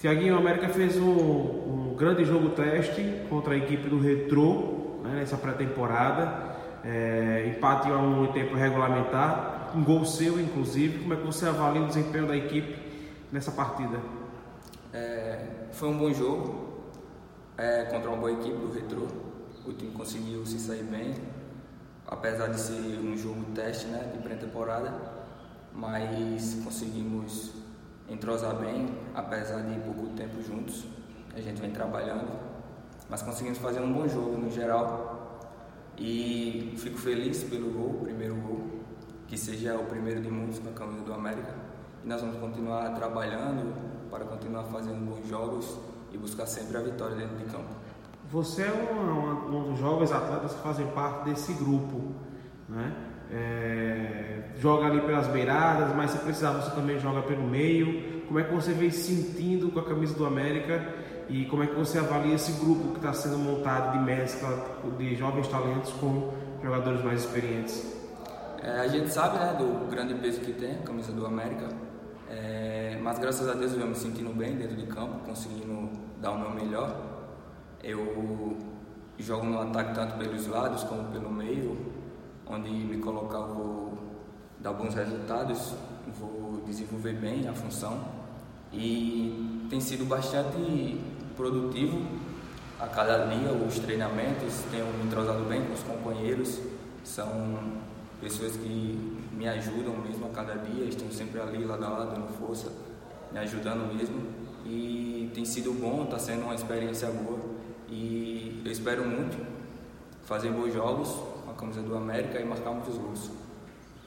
Tiaguinho, o América fez um, um, grande jogo teste contra a equipe do Retrô né, nessa pré-temporada. É, empate a um em tempo regulamentar, um gol seu, inclusive. Como é que você avalia o desempenho da equipe nessa partida? É, foi um bom jogo é, contra uma boa equipe do Retrô. O time conseguiu se sair bem, apesar de ser um jogo teste né, de pré-temporada, mas conseguimos entrosar bem, apesar de pouco tempo juntos. A gente vem trabalhando, mas conseguimos fazer um bom jogo no geral. E fico feliz pelo gol, primeiro gol, que seja o primeiro de muitos com a camisa do América. E nós vamos continuar trabalhando para continuar fazendo bons jogos e buscar sempre a vitória dentro de campo. Você é um, um dos jovens atletas que fazem parte desse grupo, né? Joga ali pelas beiradas, mas se precisar você também joga pelo meio. Como é que você vem sentindo com a camisa do América e como é que você avalia esse grupo que está sendo montado de mescla de jovens talentos com jogadores mais experientes? É, a gente sabe né, do grande peso que tem a camisa do América, é, mas graças a Deus eu me sentindo bem dentro de campo, conseguindo dar o meu melhor. Eu jogo no ataque tanto pelos lados como pelo meio, onde me colocar vou dar bons resultados, vou desenvolver bem a função. E tem sido bastante produtivo a cada dia os treinamentos, tenho me entrosado bem com os companheiros, são pessoas que me ajudam mesmo a cada dia, estão sempre ali lado a lado, dando força, me ajudando mesmo. E tem sido bom, está sendo uma experiência boa. E eu espero muito fazer bons jogos com a camisa do América e marcar muitos gols.